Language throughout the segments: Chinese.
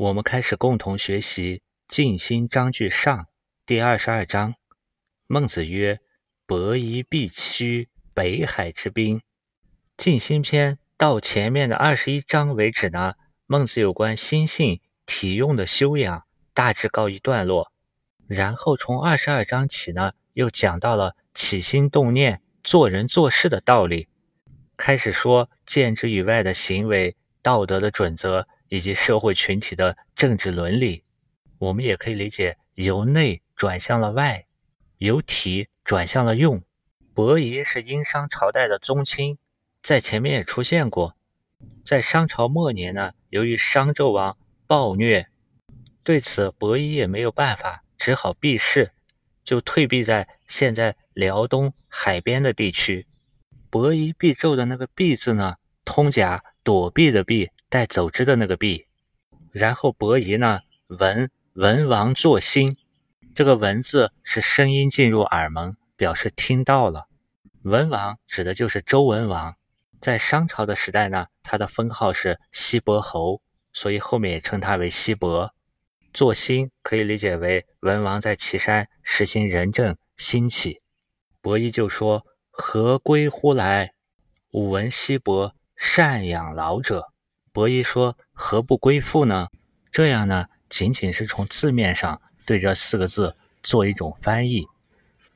我们开始共同学习《静心章句上》第二十二章。孟子曰：“伯夷必屈北海之滨。”静心篇到前面的二十一章为止呢，孟子有关心性体用的修养大致告一段落。然后从二十二章起呢，又讲到了起心动念、做人做事的道理，开始说见之以外的行为、道德的准则。以及社会群体的政治伦理，我们也可以理解由内转向了外，由体转向了用。伯夷是殷商朝代的宗亲，在前面也出现过。在商朝末年呢，由于商纣王暴虐，对此伯夷也没有办法，只好避世，就退避在现在辽东海边的地区。伯夷避纣的那个避字呢，通假躲避的避。带走之的那个币，然后伯夷呢？文文王作心，这个文字是声音进入耳门，表示听到了。文王指的就是周文王，在商朝的时代呢，他的封号是西伯侯，所以后面也称他为西伯。作心可以理解为文王在岐山实行仁政兴起。伯夷就说：“何归乎来？吾闻西伯善养老者。”伯夷说：“何不归附呢？”这样呢，仅仅是从字面上对这四个字做一种翻译。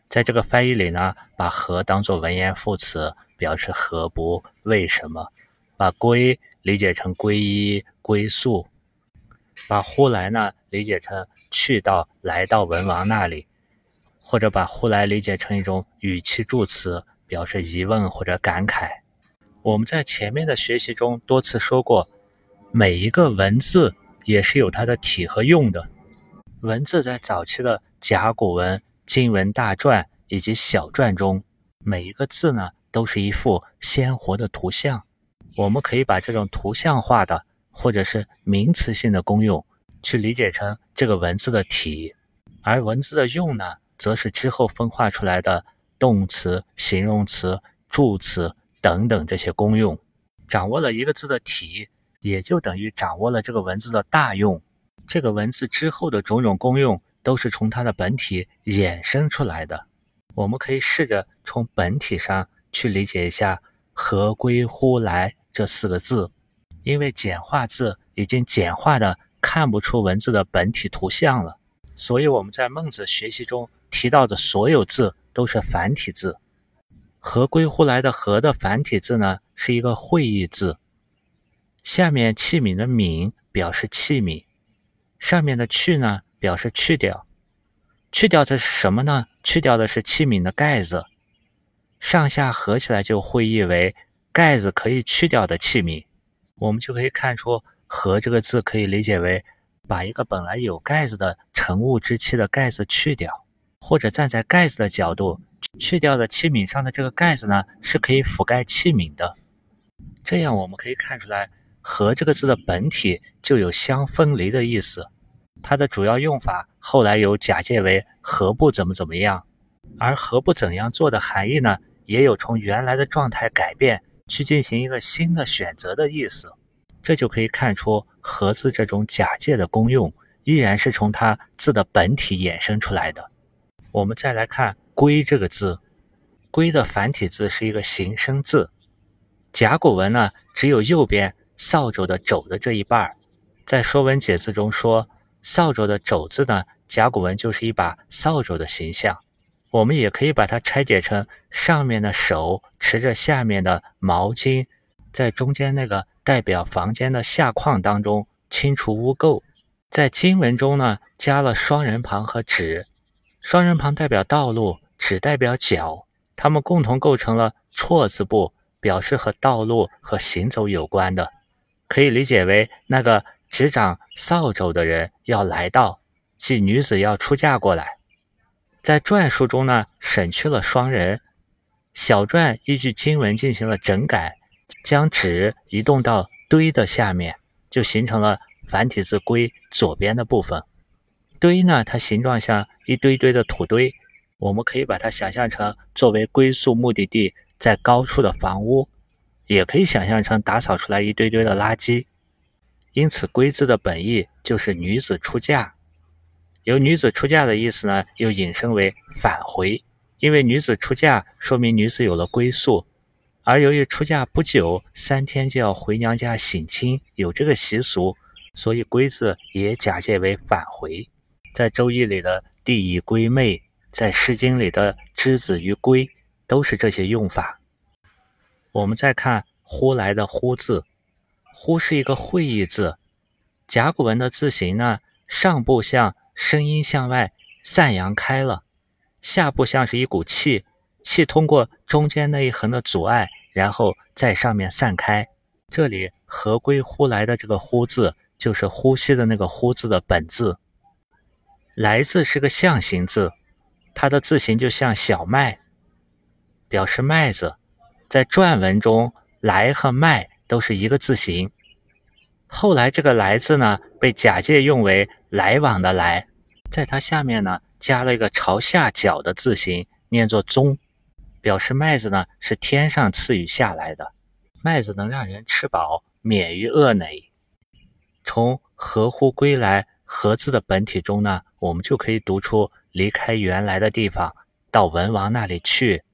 在这个翻译里呢，把“何”当作文言副词，表示何不、为什么；把“归”理解成皈依、归宿；把“呼来”呢理解成去到、来到文王那里，或者把“呼来”理解成一种语气助词，表示疑问或者感慨。我们在前面的学习中多次说过，每一个文字也是有它的体和用的。文字在早期的甲骨文、金文大篆以及小篆中，每一个字呢都是一幅鲜活的图像。我们可以把这种图像化的或者是名词性的功用，去理解成这个文字的体，而文字的用呢，则是之后分化出来的动词、形容词、助词。等等这些功用，掌握了一个字的体，也就等于掌握了这个文字的大用。这个文字之后的种种功用，都是从它的本体衍生出来的。我们可以试着从本体上去理解一下“合归乎来”这四个字，因为简化字已经简化的看不出文字的本体图像了，所以我们在孟子学习中提到的所有字都是繁体字。合归乎来的“合”的繁体字呢，是一个会意字。下面器皿的“皿”表示器皿，上面的“去”呢，表示去掉。去掉的是什么呢？去掉的是器皿的盖子。上下合起来就会意为盖子可以去掉的器皿。我们就可以看出“合”这个字可以理解为把一个本来有盖子的盛物之器的盖子去掉，或者站在盖子的角度。去掉的器皿上的这个盖子呢，是可以覆盖器皿的。这样我们可以看出来，“和”这个字的本体就有相分离的意思。它的主要用法后来有假借为“何不怎么怎么样”，而“何不怎样做”的含义呢，也有从原来的状态改变去进行一个新的选择的意思。这就可以看出“和”字这种假借的功用，依然是从它字的本体衍生出来的。我们再来看。龟这个字，龟的繁体字是一个形声字。甲骨文呢，只有右边扫帚的帚的这一半儿。在《说文解字》中说，扫帚的帚字呢，甲骨文就是一把扫帚的形象。我们也可以把它拆解成上面的手持着下面的毛巾，在中间那个代表房间的下框当中清除污垢。在经文中呢，加了双人旁和止，双人旁代表道路。只代表脚，它们共同构成了错字部，表示和道路和行走有关的，可以理解为那个执掌扫帚的人要来到，即女子要出嫁过来。在篆书中呢，省去了双人，小篆依据经文进行了整改，将纸移动到堆的下面，就形成了繁体字“龟”左边的部分。堆呢，它形状像一堆堆的土堆。我们可以把它想象成作为归宿目的地在高处的房屋，也可以想象成打扫出来一堆堆的垃圾。因此，“归”字的本意就是女子出嫁。由女子出嫁的意思呢，又引申为返回，因为女子出嫁说明女子有了归宿，而由于出嫁不久，三天就要回娘家省亲，有这个习俗，所以“归”字也假借为返回。在《周易》里的“地以归妹”，在《诗经》里的“之子于归”，都是这些用法。我们再看“呼来”的“呼”字，“呼”是一个会意字。甲骨文的字形呢，上部像声音向外散扬开了，下部像是一股气，气通过中间那一横的阻碍，然后在上面散开。这里“合归呼来”的这个“呼”字，就是呼吸的那个“呼”字的本字。“来”字是个象形字，它的字形就像小麦，表示麦子。在篆文中，“来”和“麦”都是一个字形。后来这个“来”字呢，被假借用为来往的“来”，在它下面呢，加了一个朝下角的字形，念作“宗”，表示麦子呢是天上赐予下来的，麦子能让人吃饱，免于饿馁。从“合乎归来”“合”字的本体中呢，我们就可以读出离开原来的地方，到文王那里去，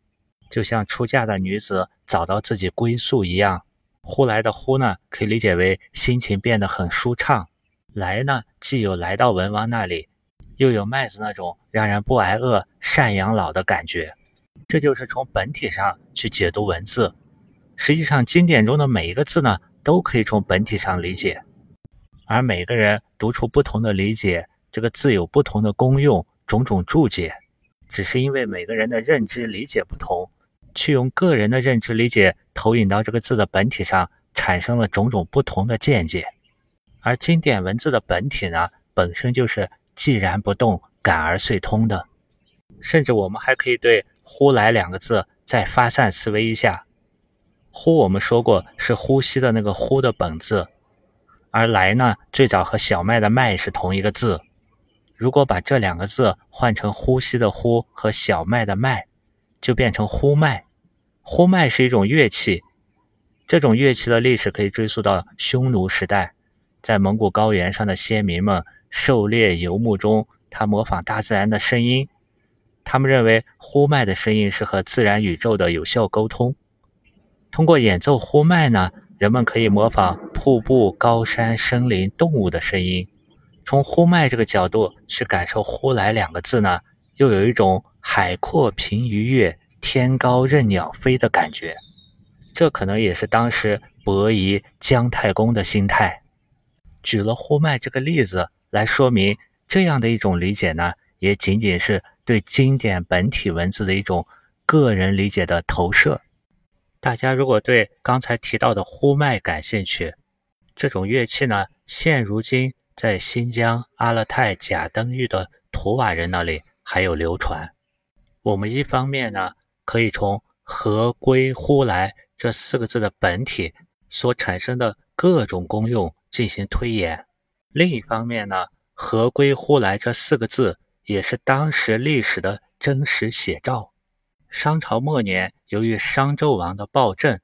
就像出嫁的女子找到自己归宿一样。呼来的呼呢，可以理解为心情变得很舒畅。来呢，既有来到文王那里，又有麦子那种让人不挨饿、赡养老的感觉。这就是从本体上去解读文字。实际上，经典中的每一个字呢，都可以从本体上理解。而每个人读出不同的理解，这个字有不同的功用，种种注解，只是因为每个人的认知理解不同。去用个人的认知理解投影到这个字的本体上，产生了种种不同的见解。而经典文字的本体呢，本身就是寂然不动、感而遂通的。甚至我们还可以对“呼来”两个字再发散思维一下。“呼”我们说过是呼吸的那个“呼”的本字，而“来”呢，最早和小麦的“麦”是同一个字。如果把这两个字换成呼吸的“呼”和小麦的“麦”。就变成呼麦，呼麦是一种乐器。这种乐器的历史可以追溯到匈奴时代，在蒙古高原上的先民们狩猎游牧中，他模仿大自然的声音。他们认为呼麦的声音是和自然宇宙的有效沟通。通过演奏呼麦呢，人们可以模仿瀑布、高山、森林、动物的声音。从呼麦这个角度去感受“呼来”两个字呢，又有一种。海阔凭鱼跃，天高任鸟飞的感觉，这可能也是当时伯夷、姜太公的心态。举了呼麦这个例子来说明，这样的一种理解呢，也仅仅是对经典本体文字的一种个人理解的投射。大家如果对刚才提到的呼麦感兴趣，这种乐器呢，现如今在新疆阿勒泰贾登峪的图瓦人那里还有流传。我们一方面呢，可以从“合归呼来”这四个字的本体所产生的各种功用进行推演；另一方面呢，“合归呼来”这四个字也是当时历史的真实写照。商朝末年，由于商纣王的暴政，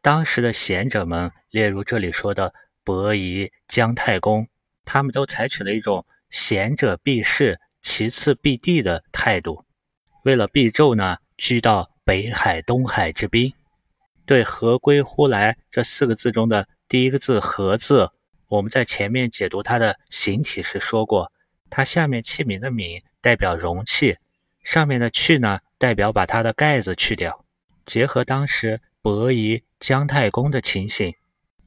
当时的贤者们，例如这里说的伯夷、姜太公，他们都采取了一种“贤者必士，其次必地”的态度。为了避纣呢，居到北海、东海之滨。对“合归乎来”这四个字中的第一个字“合”字，我们在前面解读它的形体时说过，它下面器皿的“皿”代表容器，上面的“去”呢，代表把它的盖子去掉。结合当时伯夷、姜太公的情形，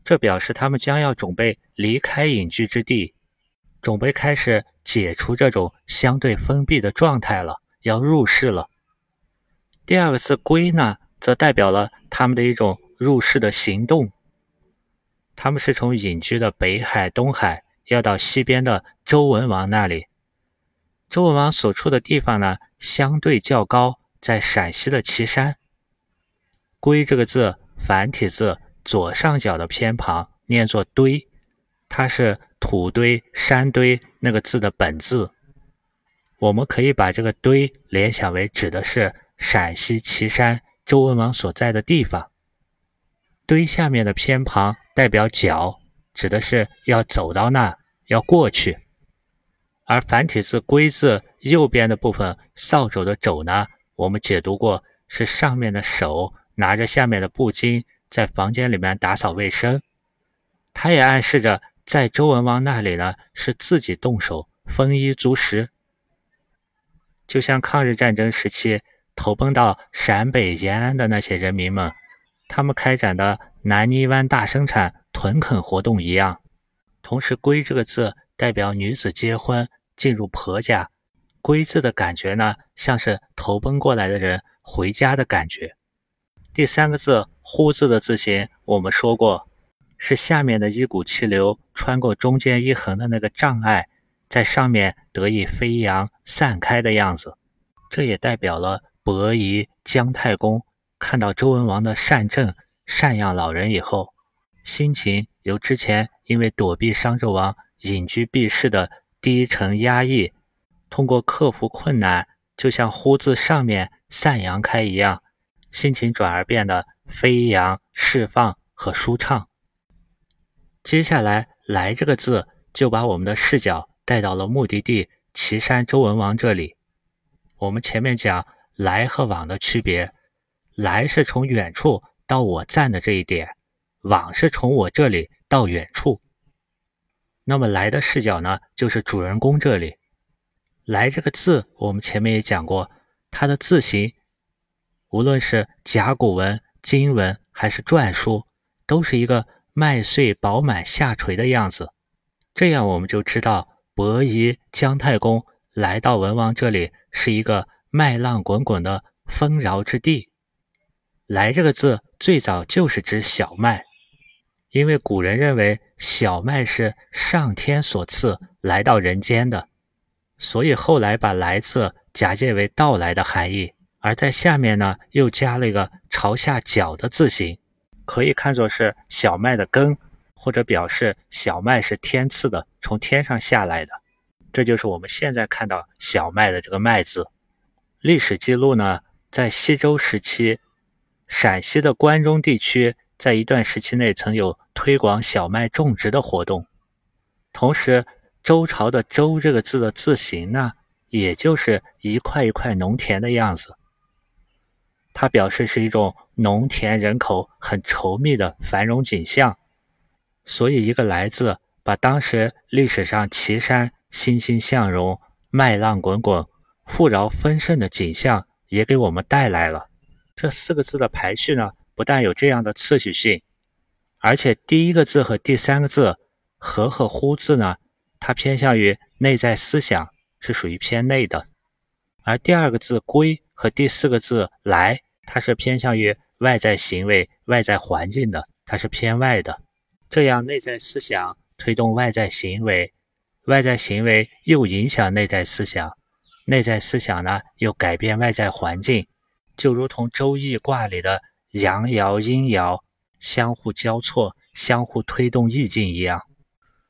这表示他们将要准备离开隐居之地，准备开始解除这种相对封闭的状态了。要入世了。第二个字“归”呢，则代表了他们的一种入世的行动。他们是从隐居的北海、东海，要到西边的周文王那里。周文王所处的地方呢，相对较高，在陕西的岐山。“归”这个字，繁体字左上角的偏旁念作“堆”，它是土堆、山堆那个字的本字。我们可以把这个“堆”联想为指的是陕西岐山周文王所在的地方。堆下面的偏旁代表脚，指的是要走到那。要过去。而繁体字“归”字右边的部分扫帚的“帚”呢，我们解读过是上面的手拿着下面的布巾在房间里面打扫卫生，他也暗示着在周文王那里呢是自己动手丰衣足食。就像抗日战争时期投奔到陕北延安的那些人民们，他们开展的南泥湾大生产屯垦活动一样。同时，“归”这个字。代表女子结婚进入婆家，归字的感觉呢，像是投奔过来的人回家的感觉。第三个字“呼”字的字形，我们说过是下面的一股气流穿过中间一横的那个障碍，在上面得以飞扬散开的样子。这也代表了伯夷、姜太公看到周文王的善政、赡养老人以后，心情由之前因为躲避商纣王。隐居避世的低沉压抑，通过克服困难，就像“呼”字上面散扬开一样，心情转而变得飞扬、释放和舒畅。接下来“来”这个字就把我们的视角带到了目的地岐山周文王这里。我们前面讲“来”和“往”的区别，“来”是从远处到我站的这一点，“往”是从我这里到远处。那么来的视角呢，就是主人公这里。来这个字，我们前面也讲过，它的字形，无论是甲骨文、金文还是篆书，都是一个麦穗饱满下垂的样子。这样我们就知道，伯夷、姜太公来到文王这里，是一个麦浪滚滚的丰饶之地。来这个字，最早就是指小麦。因为古人认为小麦是上天所赐来到人间的，所以后来把“来”字假借为到来的含义，而在下面呢又加了一个朝下角的字形，可以看作是小麦的根，或者表示小麦是天赐的，从天上下来的。这就是我们现在看到小麦的这个“麦”字。历史记录呢，在西周时期，陕西的关中地区。在一段时期内，曾有推广小麦种植的活动。同时，周朝的“周”这个字的字形呢，也就是一块一块农田的样子。它表示是一种农田人口很稠密的繁荣景象。所以，一个“来”字，把当时历史上岐山欣欣向荣、麦浪滚滚、富饶丰盛的景象也给我们带来了。这四个字的排序呢？不但有这样的次序性，而且第一个字和第三个字“和”和“乎”字呢，它偏向于内在思想，是属于偏内的；而第二个字“归”和第四个字“来”，它是偏向于外在行为、外在环境的，它是偏外的。这样，内在思想推动外在行为，外在行为又影响内在思想，内在思想呢又改变外在环境，就如同《周易》卦里的。阳爻阴爻相互交错、相互推动意境一样。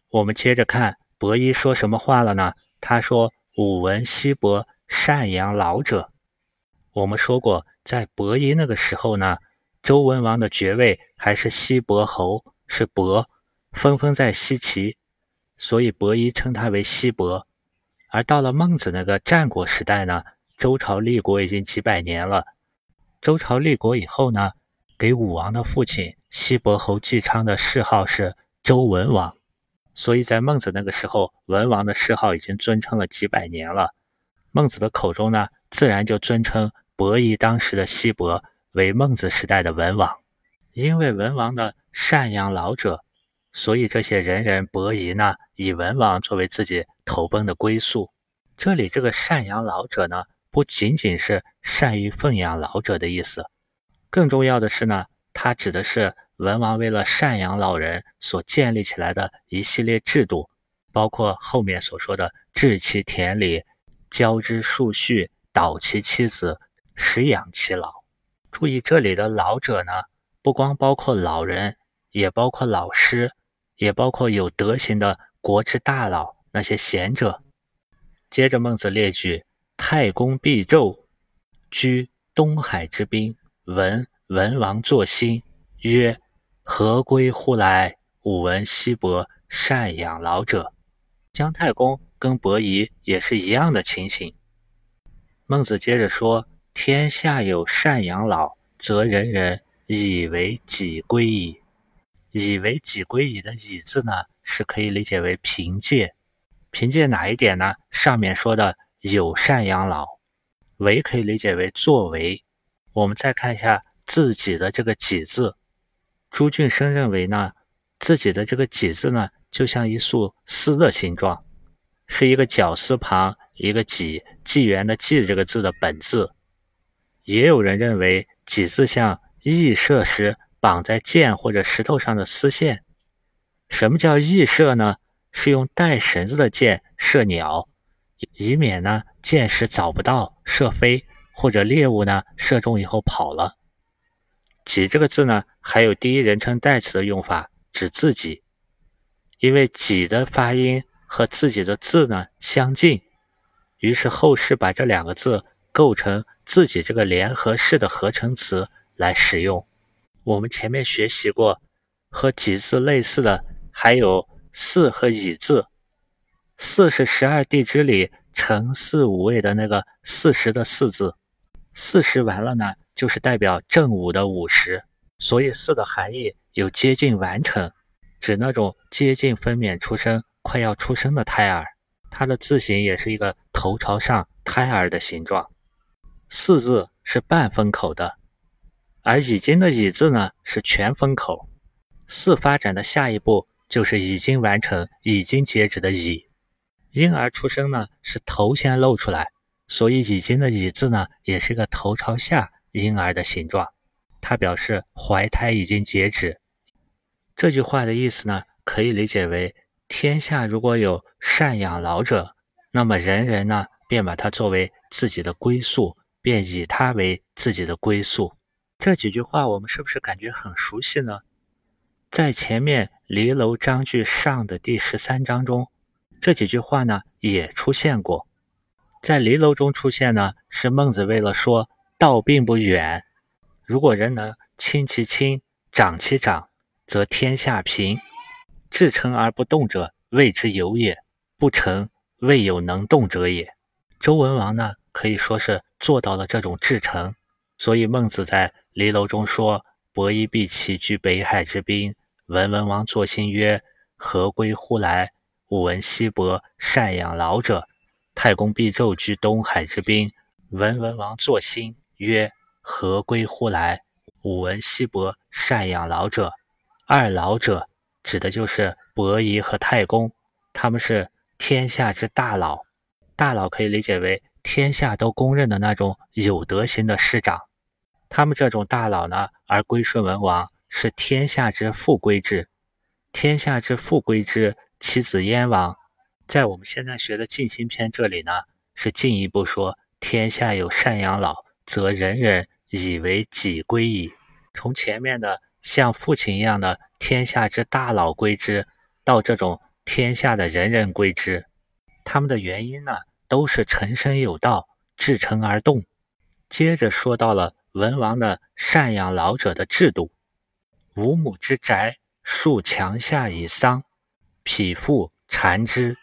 我们接着看伯夷说什么话了呢？他说：“武闻西伯善养老者。”我们说过，在伯夷那个时候呢，周文王的爵位还是西伯侯，是伯，分封在西岐，所以伯夷称他为西伯。而到了孟子那个战国时代呢，周朝立国已经几百年了。周朝立国以后呢，给武王的父亲西伯侯姬昌的谥号是周文王，所以在孟子那个时候，文王的谥号已经尊称了几百年了。孟子的口中呢，自然就尊称伯夷当时的西伯为孟子时代的文王。因为文王的赡养老者，所以这些人人伯夷呢，以文王作为自己投奔的归宿。这里这个赡养老者呢？不仅仅是善于奉养老者的意思，更重要的是呢，它指的是文王为了赡养老人所建立起来的一系列制度，包括后面所说的治其田里、教之数婿、导其妻子、食养其老。注意这里的老者呢，不光包括老人，也包括老师，也包括有德行的国之大佬那些贤者。接着孟子列举。太公必纣居东海之滨，闻文王作兴，曰：“何归乎来？吾闻西伯善养老者。”姜太公跟伯夷也是一样的情形。孟子接着说：“天下有善养老，则人人以为己归矣。以为己归矣的‘以’字呢，是可以理解为凭借。凭借哪一点呢？上面说的有善养老，为可以理解为作为。我们再看一下自己的这个‘己’字，朱俊生认为呢，自己的这个‘己’字呢，就像一束丝的形状，是一个绞丝旁。”一个“己”纪元的“纪”这个字的本字，也有人认为“己”字像羿射时绑在箭或者石头上的丝线。什么叫羿射呢？是用带绳子的箭射鸟，以免呢箭矢找不到射飞，或者猎物呢射中以后跑了。“己”这个字呢，还有第一人称代词的用法，指自己，因为“己”的发音和自己的字呢相近。于是后世把这两个字构成自己这个联合式的合成词来使用。我们前面学习过，和“己”字类似的还有“四”和“乙”字。“四”是十二地支里辰巳午未的那个“四时”的“四”字，“四时”完了呢，就是代表正午的午时。所以“四”的含义有接近完成，指那种接近分娩出生、快要出生的胎儿。它的字形也是一个头朝上胎儿的形状，四字是半封口的，而已经的已字呢是全封口。四发展的下一步就是已经完成、已经截止的已。婴儿出生呢是头先露出来，所以已经的已字呢也是个头朝下婴儿的形状，它表示怀胎已经截止。这句话的意思呢可以理解为。天下如果有善养老者，那么人人呢便把他作为自己的归宿，便以他为自己的归宿。这几句话我们是不是感觉很熟悉呢？在前面《离楼章句上》的第十三章中，这几句话呢也出现过。在离楼中出现呢，是孟子为了说道并不远，如果人能亲其亲，长其长，则天下平。至诚而不动者，谓之有也；不成，未有能动者也。周文王呢，可以说是做到了这种至诚，所以孟子在离楼中说：“伯夷必齐居北海之滨。”文文王作心曰：“何归乎来？”吾闻西伯善养老者。太公必纣居东海之滨。文文王作心曰：“何归乎来？”吾闻西伯善养老者。二老者。指的就是伯夷和太公，他们是天下之大佬。大佬可以理解为天下都公认的那种有德行的师长。他们这种大佬呢，而归顺文王，是天下之父归之。天下之父归之，其子燕王。在我们现在学的《尽心篇》这里呢，是进一步说：天下有赡养老，则人人以为己归矣。从前面的像父亲一样的。天下之大佬归之，到这种天下的人人归之，他们的原因呢，都是成身有道，至诚而动。接着说到了文王的赡养老者的制度：五亩之宅，树墙下以桑，匹夫缠之。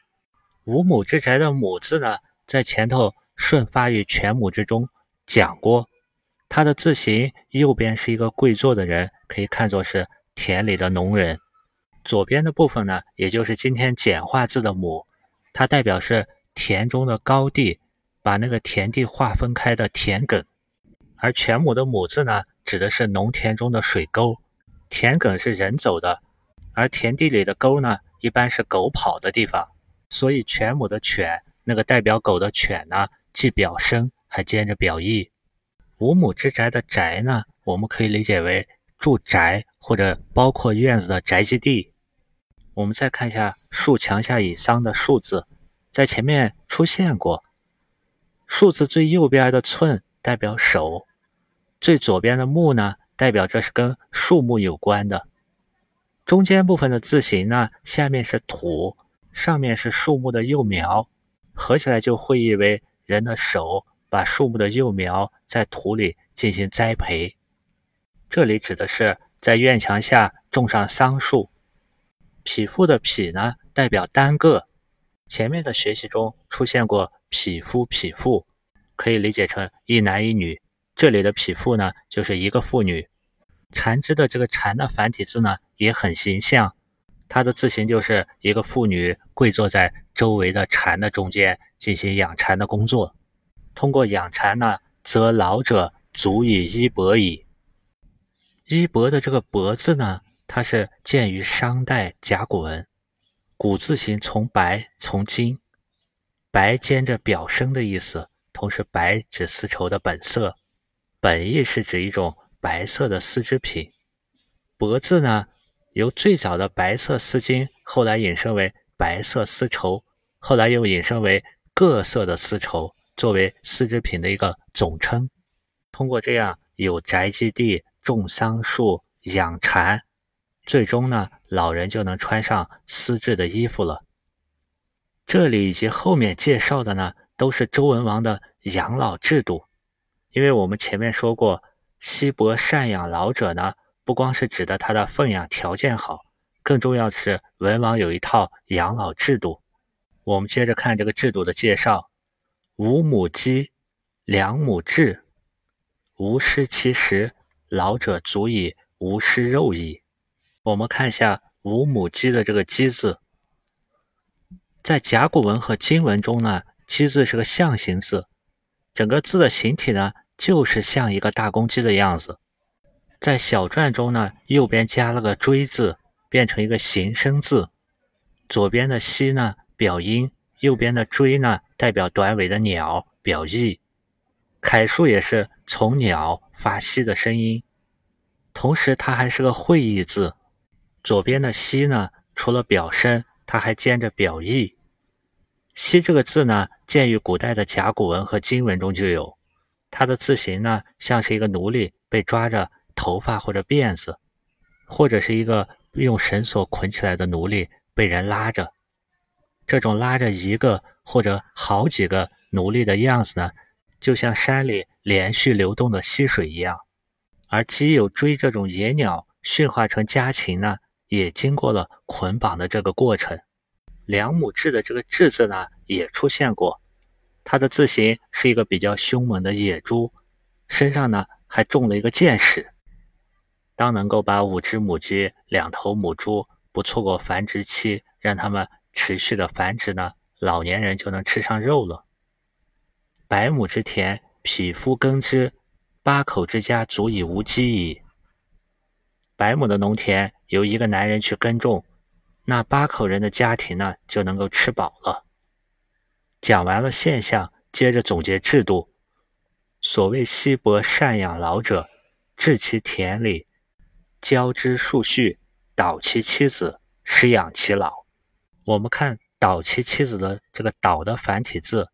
五亩之宅的“亩”字呢，在前头顺发于全亩之中讲过，它的字形右边是一个跪坐的人，可以看作是。田里的农人，左边的部分呢，也就是今天简化字的“亩”，它代表是田中的高地，把那个田地划分开的田埂；而全亩的“亩”字呢，指的是农田中的水沟。田埂是人走的，而田地里的沟呢，一般是狗跑的地方。所以全亩的“犬”，那个代表狗的“犬”呢，既表声，还兼着表意。五亩之宅的“宅”呢，我们可以理解为。住宅或者包括院子的宅基地。我们再看一下“树墙下以桑”的“树”字，在前面出现过。数字最右边的“寸”代表手，最左边的“木”呢，代表这是跟树木有关的。中间部分的字形呢，下面是土，上面是树木的幼苗，合起来就会意为人的手把树木的幼苗在土里进行栽培。这里指的是在院墙下种上桑树。匹夫的匹呢，代表单个，前面的学习中出现过匹夫、匹妇，可以理解成一男一女。这里的匹妇呢，就是一个妇女。蝉枝的这个蝉的繁体字呢，也很形象，它的字形就是一个妇女跪坐在周围的蝉的中间，进行养蝉的工作。通过养蝉呢，则老者足以衣帛矣。衣帛的这个帛字呢，它是见于商代甲骨文，古字形从白从金，白兼着表生的意思，同时白指丝绸的本色，本意是指一种白色的丝织品。帛字呢，由最早的白色丝巾，后来引申为白色丝绸，后来又引申为各色的丝绸，作为丝织品的一个总称。通过这样有宅基地、种桑树、养蚕。最终呢，老人就能穿上丝质的衣服了。这里以及后面介绍的呢，都是周文王的养老制度。因为我们前面说过，西伯赡养老者呢，不光是指的他的奉养条件好，更重要的是文王有一套养老制度。我们接着看这个制度的介绍：五亩鸡，两亩雉，无失其食，老者足以无失肉矣。我们看一下“五母鸡”的这个“鸡”字，在甲骨文和金文中呢，“鸡”字是个象形字，整个字的形体呢，就是像一个大公鸡的样子。在小篆中呢，右边加了个“锥”字，变成一个形声字。左边的“西”呢，表音；右边的“锥”呢，代表短尾的鸟，表意。楷书也是从鸟发“西”的声音，同时它还是个会意字。左边的“西”呢，除了表声，它还兼着表意。“西”这个字呢，见于古代的甲骨文和金文中就有。它的字形呢，像是一个奴隶被抓着头发或者辫子，或者是一个用绳索捆起来的奴隶被人拉着。这种拉着一个或者好几个奴隶的样子呢，就像山里连续流动的溪水一样。而鸡有追这种野鸟驯化成家禽呢。也经过了捆绑的这个过程。两亩雉的这个“雉”字呢，也出现过，它的字形是一个比较凶猛的野猪，身上呢还中了一个箭矢。当能够把五只母鸡、两头母猪不错过繁殖期，让它们持续的繁殖呢，老年人就能吃上肉了。百亩之田，匹夫耕之，八口之家足以无饥矣。百亩的农田。由一个男人去耕种，那八口人的家庭呢就能够吃饱了。讲完了现象，接着总结制度。所谓西伯赡养老者，置其田里，教之数序，导其妻子，食养其老。我们看导其妻子的这个导的繁体字，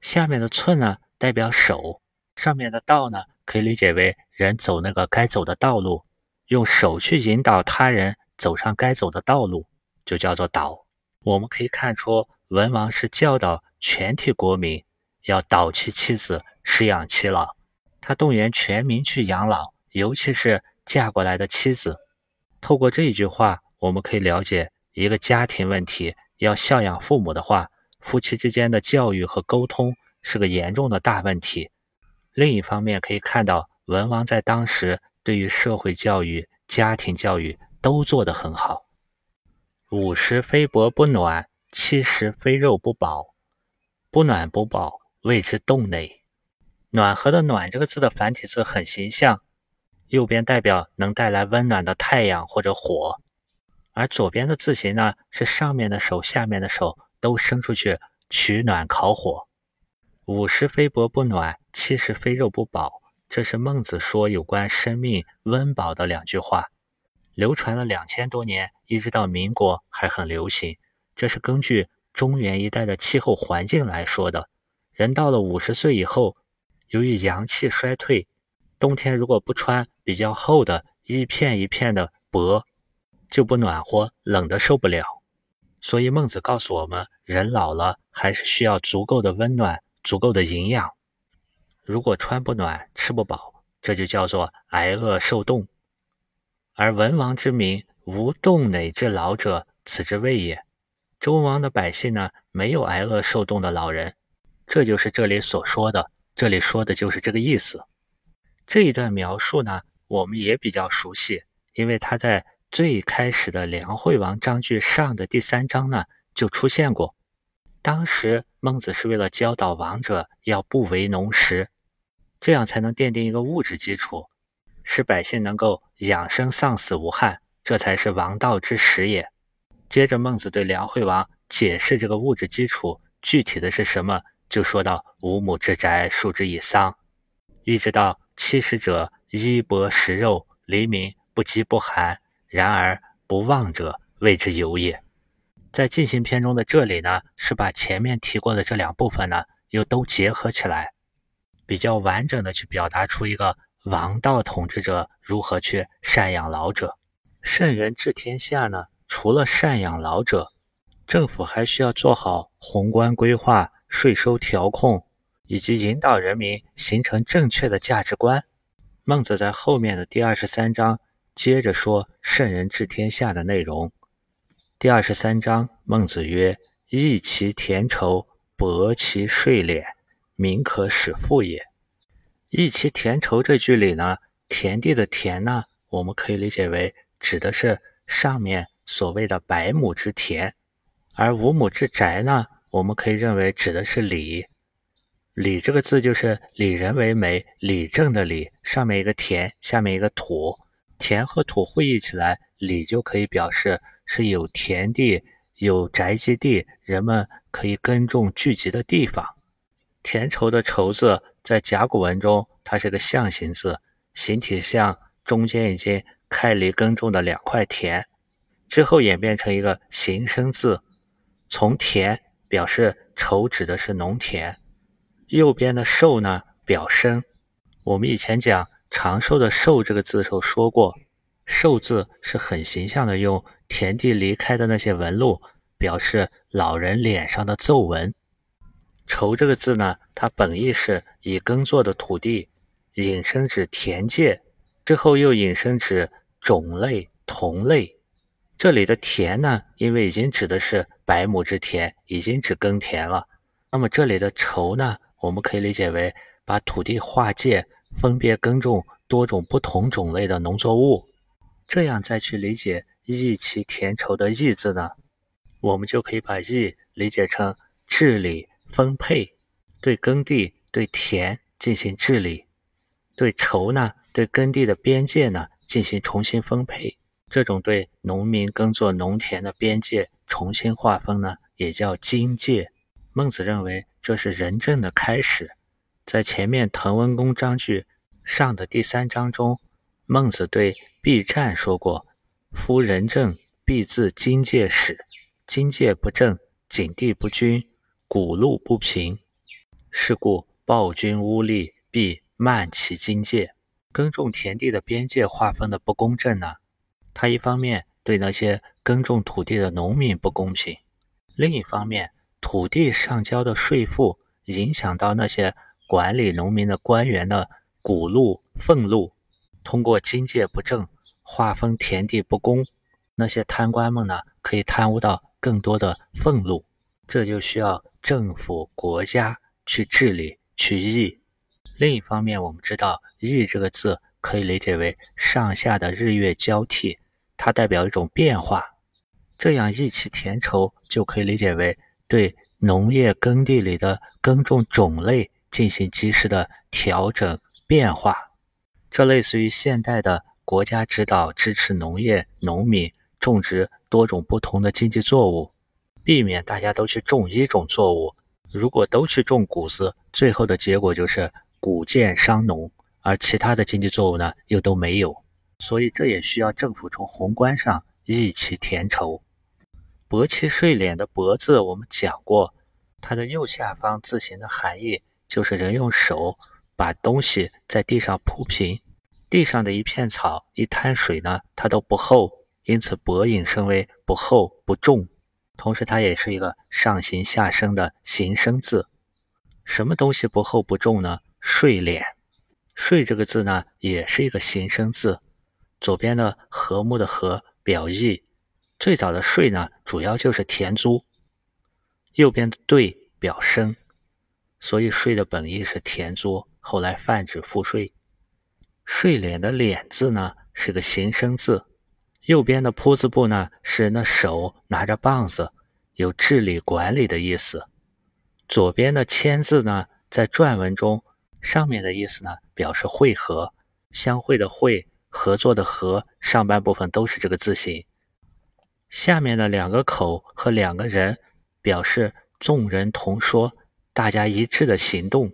下面的寸呢代表手，上面的道呢可以理解为人走那个该走的道路。用手去引导他人走上该走的道路，就叫做导。我们可以看出，文王是教导全体国民要导其妻子，食养其老。他动员全民去养老，尤其是嫁过来的妻子。透过这一句话，我们可以了解一个家庭问题：要孝养父母的话，夫妻之间的教育和沟通是个严重的大问题。另一方面，可以看到文王在当时。对于社会教育、家庭教育都做得很好。五十非薄不暖，七十非肉不饱。不暖不饱，谓之冻馁。暖和的“暖”这个字的繁体字很形象，右边代表能带来温暖的太阳或者火，而左边的字形呢是上面的手、下面的手都伸出去取暖烤火。五十非薄不暖，七十非肉不饱。这是孟子说有关生命温饱的两句话，流传了两千多年，一直到民国还很流行。这是根据中原一带的气候环境来说的。人到了五十岁以后，由于阳气衰退，冬天如果不穿比较厚的一片一片的薄，就不暖和，冷的受不了。所以孟子告诉我们，人老了还是需要足够的温暖，足够的营养。如果穿不暖、吃不饱，这就叫做挨饿受冻。而文王之名无冻馁之老者，此之谓也。周文王的百姓呢，没有挨饿受冻的老人，这就是这里所说的。这里说的就是这个意思。这一段描述呢，我们也比较熟悉，因为他在最开始的《梁惠王章句上》的第三章呢就出现过。当时孟子是为了教导王者要不为农时，这样才能奠定一个物质基础，使百姓能够养生丧死无憾，这才是王道之始也。接着，孟子对梁惠王解释这个物质基础具体的是什么，就说到：“五亩之宅，数之以桑。”一直到七十者，衣帛食肉，黎民不饥不寒。然而不忘者，谓之有也。在进行篇中的这里呢，是把前面提过的这两部分呢，又都结合起来，比较完整的去表达出一个王道统治者如何去赡养老者。圣人治天下呢？除了赡养老者，政府还需要做好宏观规划、税收调控，以及引导人民形成正确的价值观。孟子在后面的第二十三章接着说“圣人治天下”的内容。第二十三章，孟子曰：“益其田畴，薄其税敛，民可使富也。”“益其田畴”这句里呢，田地的田呢，我们可以理解为指的是上面。所谓的百亩之田，而五亩之宅呢？我们可以认为指的是里。里这个字就是里人为媒，里正的里，上面一个田，下面一个土，田和土会意起来，里就可以表示是有田地、有宅基地，人们可以耕种聚集的地方。田畴的畴字在甲骨文中，它是个象形字，形体像中间已经开犁耕种的两块田。之后演变成一个形声字，从田表示畴指的是农田，右边的寿呢表生。我们以前讲长寿的寿这个字时候说过，寿字是很形象的，用田地离开的那些纹路表示老人脸上的皱纹。畴这个字呢，它本意是以耕作的土地，引申指田界，之后又引申指种类同类。这里的田呢，因为已经指的是百亩之田，已经指耕田了。那么这里的畴呢，我们可以理解为把土地划界，分别耕种多种不同种类的农作物。这样再去理解“益其田畴”的“益”字呢，我们就可以把“益”理解成治理分配，对耕地、对田进行治理；对畴呢，对耕地的边界呢进行重新分配。这种对农民耕作农田的边界重新划分呢，也叫经界。孟子认为这是仁政的开始。在前面《滕文公章句上》的第三章中，孟子对毕湛说过：“夫仁政，必自经界始。经界不正，景地不均，谷路不平。是故暴君污吏，必慢其经界。耕种田地的边界划分的不公正呢？”他一方面对那些耕种土地的农民不公平，另一方面，土地上交的税赋影响到那些管理农民的官员的谷禄、俸禄，通过经界不正、划分田地不公，那些贪官们呢可以贪污到更多的俸禄，这就需要政府、国家去治理、去议。另一方面，我们知道“议”这个字可以理解为上下的日月交替。它代表一种变化，这样益其田畴就可以理解为对农业耕地里的耕种种类进行及时的调整变化。这类似于现代的国家指导支持农业农民种植多种不同的经济作物，避免大家都去种一种作物。如果都去种谷子，最后的结果就是谷贱伤农，而其他的经济作物呢又都没有。所以，这也需要政府从宏观上一起填筹。薄其税敛的“薄”字，我们讲过，它的右下方字形的含义就是人用手把东西在地上铺平，地上的一片草、一滩水呢，它都不厚，因此“薄”引申为不厚不重。同时，它也是一个上行下生的形声字。什么东西不厚不重呢？税敛。税这个字呢，也是一个形声字。左边的和睦的和表意，最早的税呢，主要就是田租。右边的对表生，所以税的本意是田租，后来泛指赋税。睡脸的脸字呢，是个形声字。右边的铺字部呢，是那手拿着棒子，有治理管理的意思。左边的签字呢，在篆文中，上面的意思呢，表示会合，相会的会，合作的合，上半部分都是这个字形。下面的两个口和两个人，表示众人同说，大家一致的行动。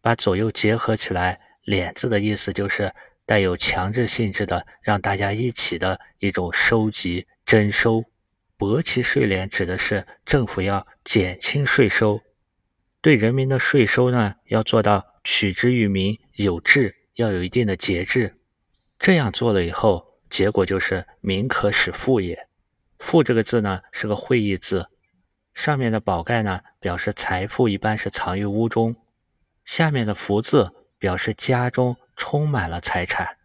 把左右结合起来，“脸”字的意思就是带有强制性质的，让大家一起的一种收集征收。薄其税敛指的是政府要减轻税收，对人民的税收呢，要做到取之于民有制，要有一定的节制。这样做了以后，结果就是民可使富也。富这个字呢是个会意字，上面的宝盖呢表示财富一般是藏于屋中，下面的福字表示家中充满了财产，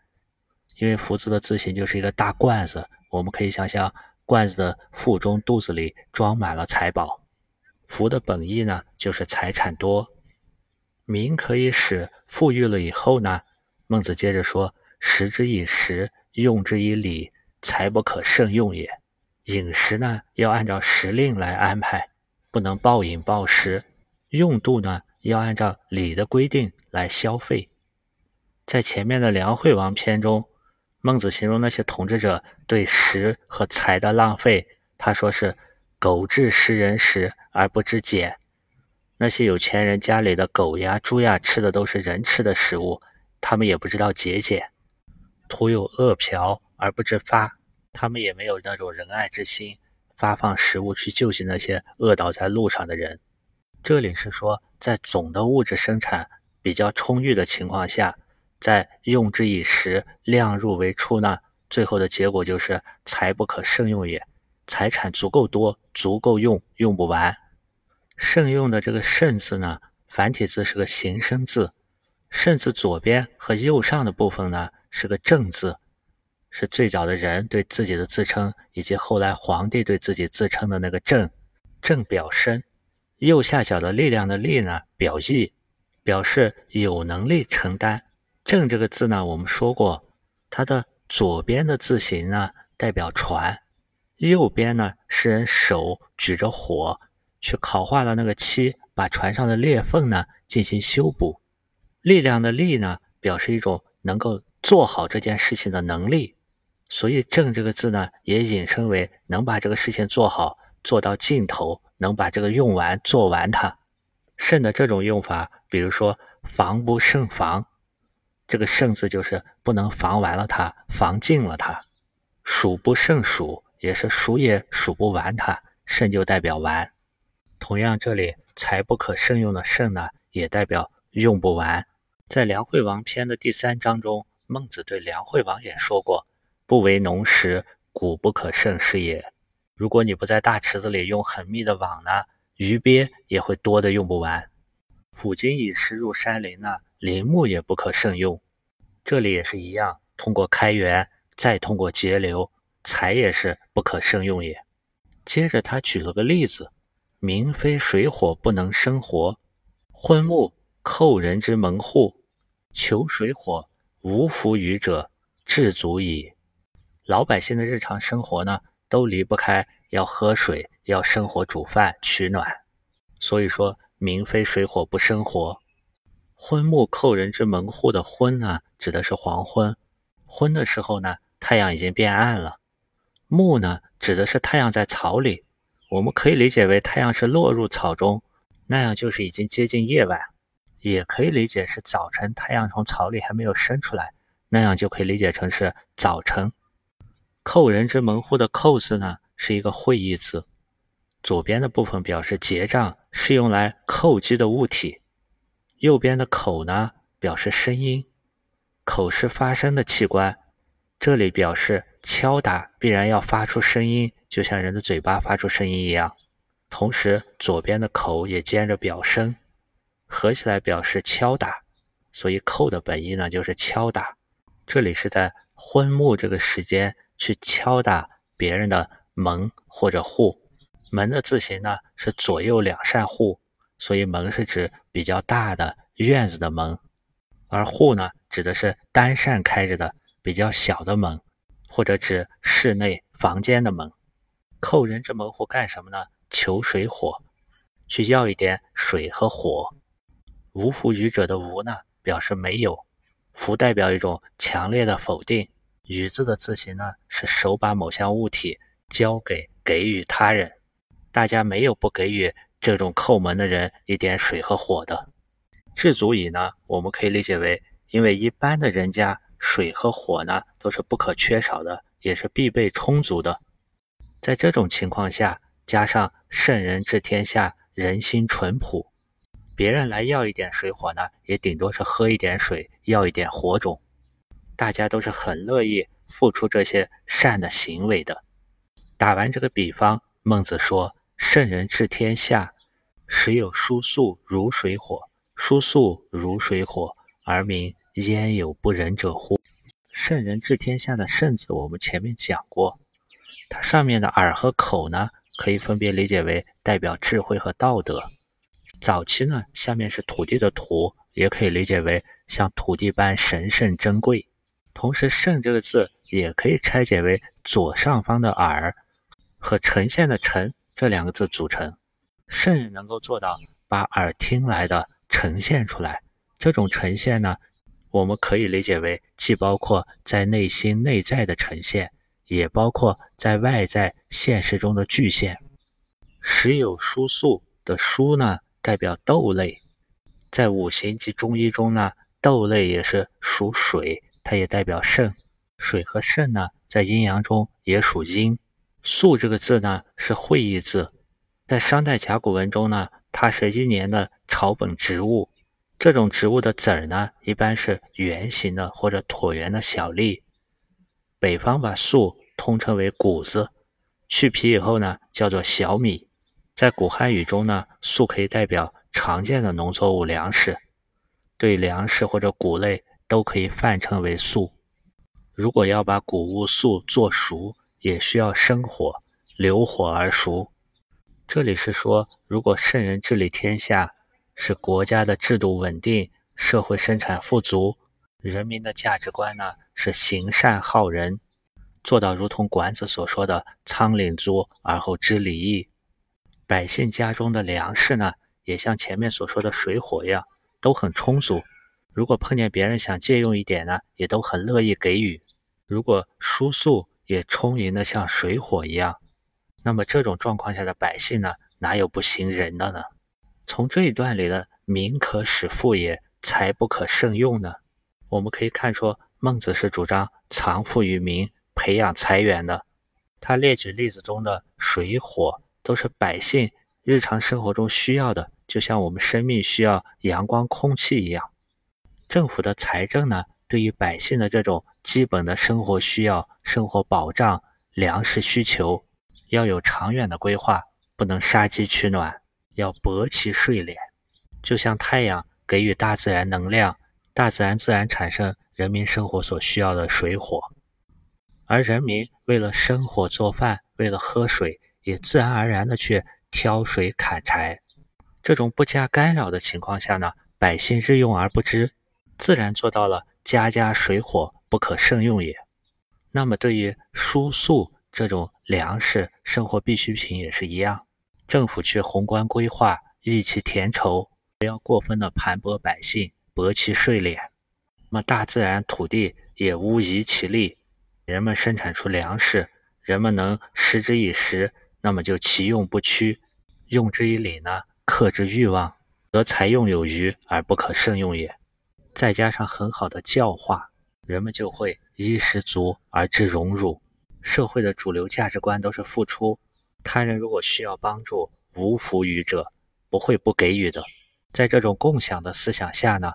因为福字的字形就是一个大罐子，我们可以想象罐子的腹中肚子里装满了财宝。福的本意呢就是财产多，民可以使富裕了以后呢，孟子接着说：食之以时，用之以礼，财不可胜用也。饮食呢，要按照时令来安排，不能暴饮暴食；用度呢，要按照礼的规定来消费。在前面的梁惠王篇中，孟子形容那些统治者对食和财的浪费，他说是“狗彘食人食而不知俭”。那些有钱人家里的狗呀、猪呀吃的都是人吃的食物，他们也不知道节俭，徒有饿殍而不知发。他们也没有那种仁爱之心，发放食物去救济那些饿倒在路上的人。这里是说，在总的物质生产比较充裕的情况下，在用之以时，量入为出呢，最后的结果就是财不可胜用也。财产足够多，足够用，用不完。胜用的这个胜字呢，繁体字是个形声字，胜字左边和右上的部分呢是个正字。是最早的人对自己的自称，以及后来皇帝对自己自称的那个“正”，正表身。右下角的力量的“力”呢，表意，表示有能力承担。正这个字呢，我们说过，它的左边的字形呢代表船，右边呢是人手举着火去烤化了那个漆，把船上的裂缝呢进行修补。力量的“力”呢，表示一种能够做好这件事情的能力。所以“正”这个字呢，也引申为能把这个事情做好，做到尽头，能把这个用完做完它。胜的这种用法，比如说“防不胜防”，这个“胜”字就是不能防完了它，防尽了它。“数不胜数”也是数也数不完它，胜就代表完。同样，这里“财不可胜用”的“胜”呢，也代表用不完。在《梁惠王篇》的第三章中，孟子对梁惠王也说过。不为农时，谷不可胜是也。如果你不在大池子里用很密的网呢，鱼鳖也会多的用不完。普京以食入山林呢，林木也不可胜用。这里也是一样，通过开源，再通过节流，财也是不可胜用也。接着他举了个例子：民非水火不能生活，昏木寇人之门户，求水火无福于者，至足矣。老百姓的日常生活呢，都离不开要喝水、要生火煮饭取暖。所以说，民非水火不生活。昏木扣人之门户的昏呢，指的是黄昏。昏的时候呢，太阳已经变暗了。木呢，指的是太阳在草里。我们可以理解为太阳是落入草中，那样就是已经接近夜晚；也可以理解是早晨，太阳从草里还没有升出来，那样就可以理解成是早晨。扣人之门户的扣字呢，是一个会意字，左边的部分表示结账，是用来叩击的物体；右边的口呢，表示声音，口是发声的器官，这里表示敲打必然要发出声音，就像人的嘴巴发出声音一样。同时，左边的口也兼着表声，合起来表示敲打，所以叩的本意呢就是敲打。这里是在昏暮这个时间。去敲打别人的门或者户。门的字形呢是左右两扇户，所以门是指比较大的院子的门，而户呢指的是单扇开着的比较小的门，或者指室内房间的门。扣人之门户干什么呢？求水火，去要一点水和火。无福于者的无呢，表示没有；福代表一种强烈的否定。予字的字形呢，是手把某项物体交给、给予他人。大家没有不给予这种叩门的人一点水和火的。至足矣呢，我们可以理解为，因为一般的人家水和火呢都是不可缺少的，也是必备充足的。在这种情况下，加上圣人治天下，人心淳朴，别人来要一点水火呢，也顶多是喝一点水，要一点火种。大家都是很乐意付出这些善的行为的。打完这个比方，孟子说：“圣人治天下，时有疏素如水火，疏素如水火，而民焉有不仁者乎？”圣人治天下的“圣”字，我们前面讲过。它上面的耳和口呢，可以分别理解为代表智慧和道德。早期呢，下面是土地的土，也可以理解为像土地般神圣珍贵。同时，圣这个字也可以拆解为左上方的耳和呈现的呈这两个字组成。圣人能够做到把耳听来的呈现出来，这种呈现呢，我们可以理解为既包括在内心内在的呈现。也包括在外在现实中的具现。时有疏素的疏呢，代表豆类。在五行及中医中呢，豆类也是属水，它也代表肾。水和肾呢，在阴阳中也属阴。粟这个字呢，是会意字，在商代甲骨文中呢，它是一年的草本植物。这种植物的籽儿呢，一般是圆形的或者椭圆的小粒。北方把粟。通称为谷子，去皮以后呢，叫做小米。在古汉语中呢，粟可以代表常见的农作物粮食，对粮食或者谷类都可以泛称为粟。如果要把谷物粟做熟，也需要生火，流火而熟。这里是说，如果圣人治理天下，使国家的制度稳定，社会生产富足，人民的价值观呢是行善好仁。做到如同管子所说的“仓廪足而后知礼义”，百姓家中的粮食呢，也像前面所说的水火一样，都很充足。如果碰见别人想借用一点呢，也都很乐意给予。如果输粟也充盈的像水火一样，那么这种状况下的百姓呢，哪有不行仁的呢？从这一段里的“民可使富也，财不可胜用”呢，我们可以看出孟子是主张藏富于民。培养财源的，他列举例子中的水火都是百姓日常生活中需要的，就像我们生命需要阳光、空气一样。政府的财政呢，对于百姓的这种基本的生活需要、生活保障、粮食需求，要有长远的规划，不能杀鸡取暖，要薄其睡敛。就像太阳给予大自然能量，大自然自然产生人民生活所需要的水火。而人民为了生火做饭，为了喝水，也自然而然的去挑水砍柴。这种不加干扰的情况下呢，百姓日用而不知，自然做到了家家水火不可胜用也。那么对于输粟这种粮食、生活必需品也是一样，政府去宏观规划，益其田畴，不要过分的盘剥百姓，薄其税敛。那么大自然土地也无遗其力。人们生产出粮食，人们能食之以食，那么就其用不屈；用之以礼呢，克之欲望，则财用有余而不可胜用也。再加上很好的教化，人们就会衣食足而知荣辱。社会的主流价值观都是付出，他人如果需要帮助，无福于者，不会不给予的。在这种共享的思想下呢，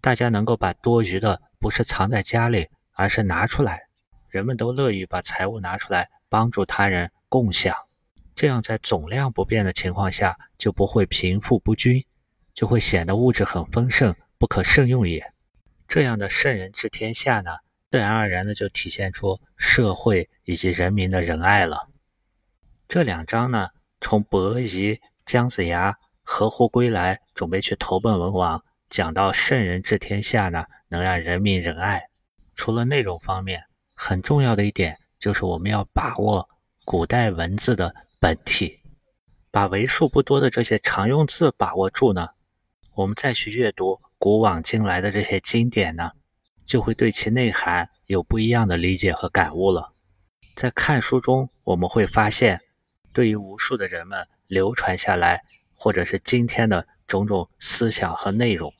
大家能够把多余的不是藏在家里，而是拿出来。人们都乐于把财物拿出来帮助他人共享，这样在总量不变的情况下，就不会贫富不均，就会显得物质很丰盛，不可胜用也。这样的圣人治天下呢，自然而然的就体现出社会以及人民的仁爱了。这两章呢，从伯夷、姜子牙合乎归来，准备去投奔文王，讲到圣人治天下呢，能让人民仁爱。除了内容方面，很重要的一点就是我们要把握古代文字的本体，把为数不多的这些常用字把握住呢，我们再去阅读古往今来的这些经典呢，就会对其内涵有不一样的理解和感悟了。在看书中，我们会发现，对于无数的人们流传下来，或者是今天的种种思想和内容，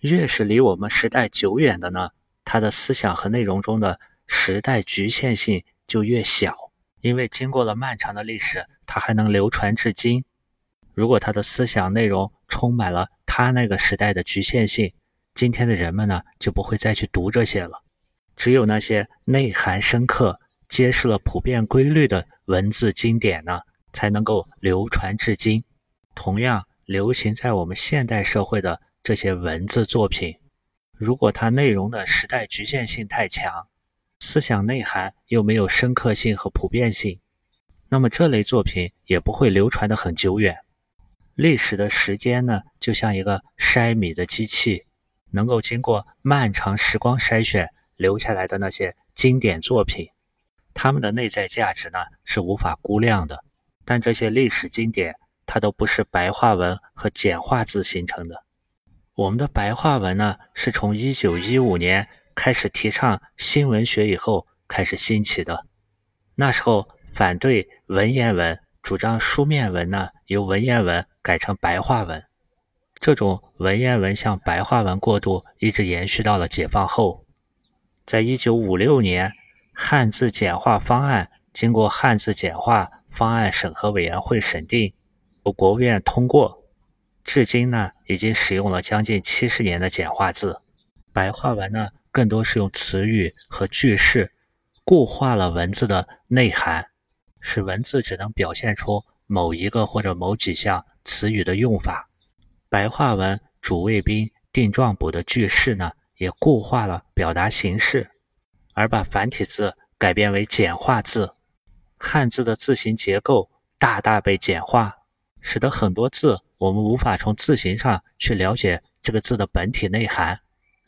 越是离我们时代久远的呢，它的思想和内容中的时代局限性就越小，因为经过了漫长的历史，它还能流传至今。如果他的思想内容充满了他那个时代的局限性，今天的人们呢就不会再去读这些了。只有那些内涵深刻。揭示了普遍规律的文字经典呢，才能够流传至今。同样，流行在我们现代社会的这些文字作品，如果它内容的时代局限性太强，思想内涵又没有深刻性和普遍性，那么这类作品也不会流传的很久远。历史的时间呢，就像一个筛米的机器，能够经过漫长时光筛选留下来的那些经典作品。它们的内在价值呢是无法估量的，但这些历史经典它都不是白话文和简化字形成的。我们的白话文呢是从一九一五年开始提倡新文学以后开始兴起的。那时候反对文言文，主张书面文呢由文言文改成白话文。这种文言文向白话文过渡一直延续到了解放后，在一九五六年。汉字简化方案经过汉字简化方案审核委员会审定，由国务院通过。至今呢，已经使用了将近七十年的简化字。白话文呢，更多是用词语和句式固化了文字的内涵，使文字只能表现出某一个或者某几项词语的用法。白话文主谓宾定状补的句式呢，也固化了表达形式。而把繁体字改变为简化字，汉字的字形结构大大被简化，使得很多字我们无法从字形上去了解这个字的本体内涵，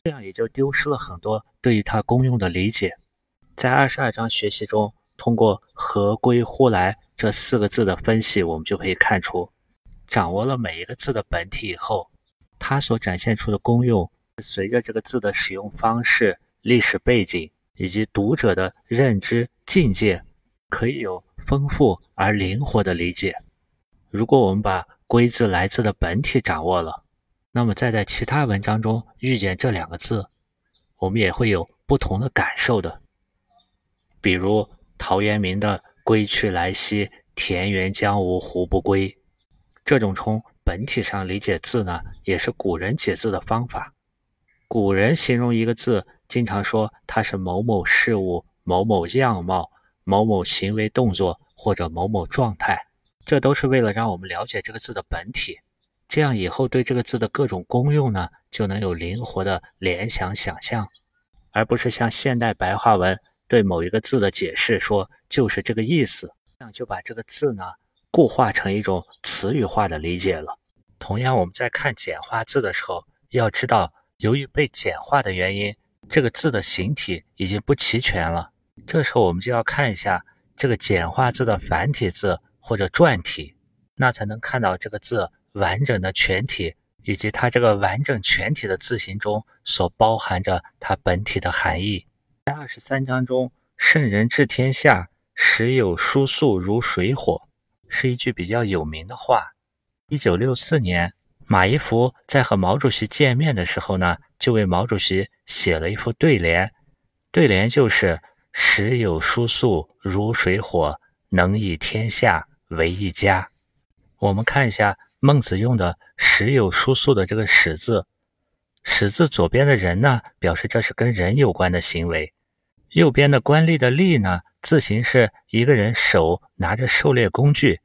这样也就丢失了很多对于它功用的理解。在二十二章学习中，通过“合归乎来”这四个字的分析，我们就可以看出，掌握了每一个字的本体以后，它所展现出的功用，随着这个字的使用方式、历史背景。以及读者的认知境界，可以有丰富而灵活的理解。如果我们把“归”字来自的本体掌握了，那么再在其他文章中遇见这两个字，我们也会有不同的感受的。比如陶渊明的“归去来兮，田园将芜胡不归”，这种从本体上理解字呢，也是古人解字的方法。古人形容一个字。经常说它是某某事物、某某样貌、某某行为动作或者某某状态，这都是为了让我们了解这个字的本体，这样以后对这个字的各种功用呢，就能有灵活的联想想象，而不是像现代白话文对某一个字的解释说就是这个意思，这样就把这个字呢固化成一种词语化的理解了。同样，我们在看简化字的时候，要知道由于被简化的原因。这个字的形体已经不齐全了，这时候我们就要看一下这个简化字的繁体字或者篆体，那才能看到这个字完整的全体，以及它这个完整全体的字形中所包含着它本体的含义。在二十三章中，“圣人治天下，时有书速如水火”是一句比较有名的话。一九六四年。马一浮在和毛主席见面的时候呢，就为毛主席写了一副对联，对联就是“时有书速如水火，能以天下为一家”。我们看一下孟子用的“时有书速”的这个“始”字，“始”字左边的人呢，表示这是跟人有关的行为；右边的官吏的“吏”呢，字形是一个人手拿着狩猎工具，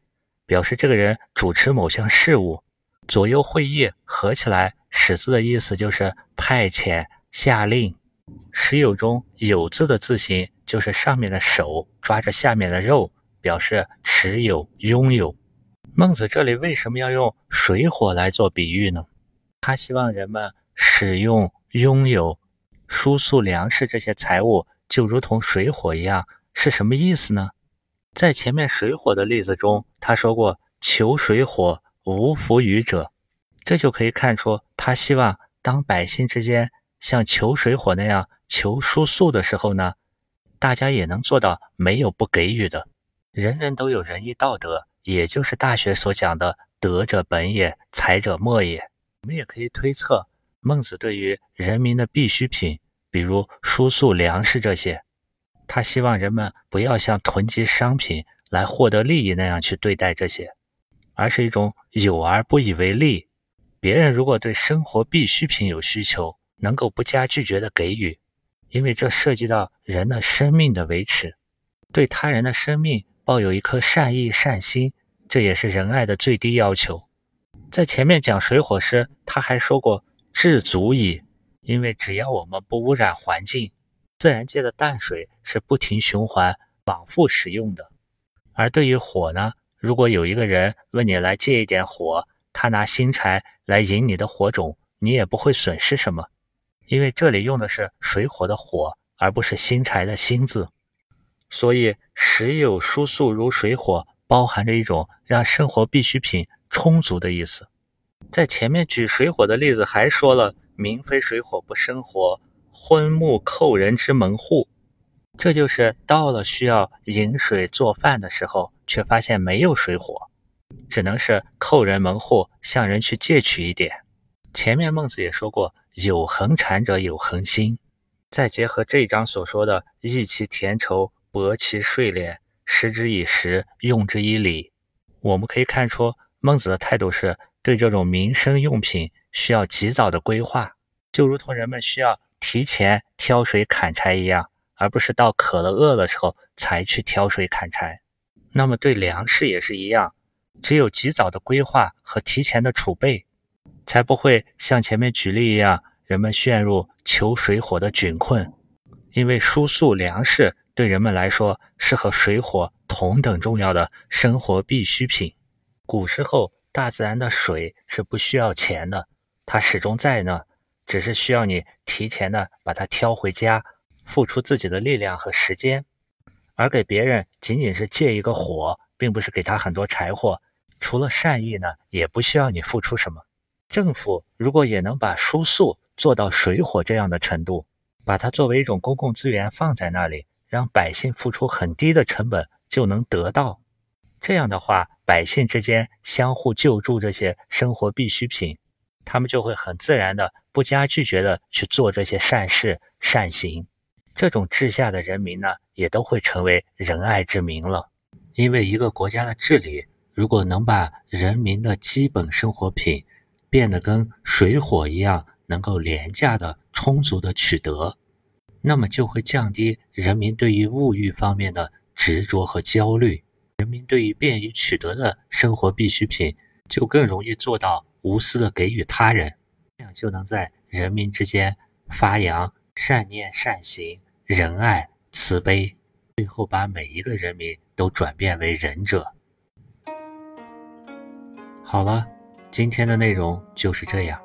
表示这个人主持某项事务。左右会议合起来，使字的意思就是派遣、下令。时有中有字的字形，就是上面的手抓着下面的肉，表示持有、拥有。孟子这里为什么要用水火来做比喻呢？他希望人们使用、拥有、输送粮食这些财物，就如同水火一样，是什么意思呢？在前面水火的例子中，他说过“求水火，无弗与者”，这就可以看出他希望当百姓之间像求水火那样求输素的时候呢，大家也能做到没有不给予的，人人都有仁义道德。也就是《大学》所讲的“德者本也，才者末也”。我们也可以推测，孟子对于人民的必需品，比如输粟、粮食这些，他希望人们不要像囤积商品来获得利益那样去对待这些，而是一种有而不以为利。别人如果对生活必需品有需求，能够不加拒绝的给予，因为这涉及到人的生命的维持，对他人的生命。抱有一颗善意善心，这也是仁爱的最低要求。在前面讲水火时，他还说过“至足矣”，因为只要我们不污染环境，自然界的淡水是不停循环、往复使用的。而对于火呢，如果有一个人问你来借一点火，他拿新柴来引你的火种，你也不会损失什么，因为这里用的是水火的火，而不是新柴的新字。所以，时有输粟如水火，包含着一种让生活必需品充足的意思。在前面举水火的例子，还说了“民非水火不生活，昏木扣人之门户”，这就是到了需要饮水做饭的时候，却发现没有水火，只能是扣人门户，向人去借取一点。前面孟子也说过：“有恒产者有恒心。”再结合这一章所说的“益其田畴”。薄其税敛，食之以时，用之以礼。我们可以看出，孟子的态度是对这种民生用品需要及早的规划，就如同人们需要提前挑水砍柴一样，而不是到渴了饿的时候才去挑水砍柴。那么对粮食也是一样，只有及早的规划和提前的储备，才不会像前面举例一样，人们陷入求水火的窘困。因为输粟粮食。对人们来说，是和水火同等重要的生活必需品。古时候，大自然的水是不需要钱的，它始终在呢，只是需要你提前的把它挑回家，付出自己的力量和时间。而给别人仅仅是借一个火，并不是给他很多柴火，除了善意呢，也不需要你付出什么。政府如果也能把输粟做到水火这样的程度，把它作为一种公共资源放在那里。让百姓付出很低的成本就能得到，这样的话，百姓之间相互救助这些生活必需品，他们就会很自然的、不加拒绝的去做这些善事善行。这种治下的人民呢，也都会成为仁爱之民了。因为一个国家的治理，如果能把人民的基本生活品变得跟水火一样，能够廉价的、充足的取得。那么就会降低人民对于物欲方面的执着和焦虑，人民对于便于取得的生活必需品就更容易做到无私的给予他人，这样就能在人民之间发扬善念、善行、仁爱、慈悲，最后把每一个人民都转变为仁者。好了，今天的内容就是这样。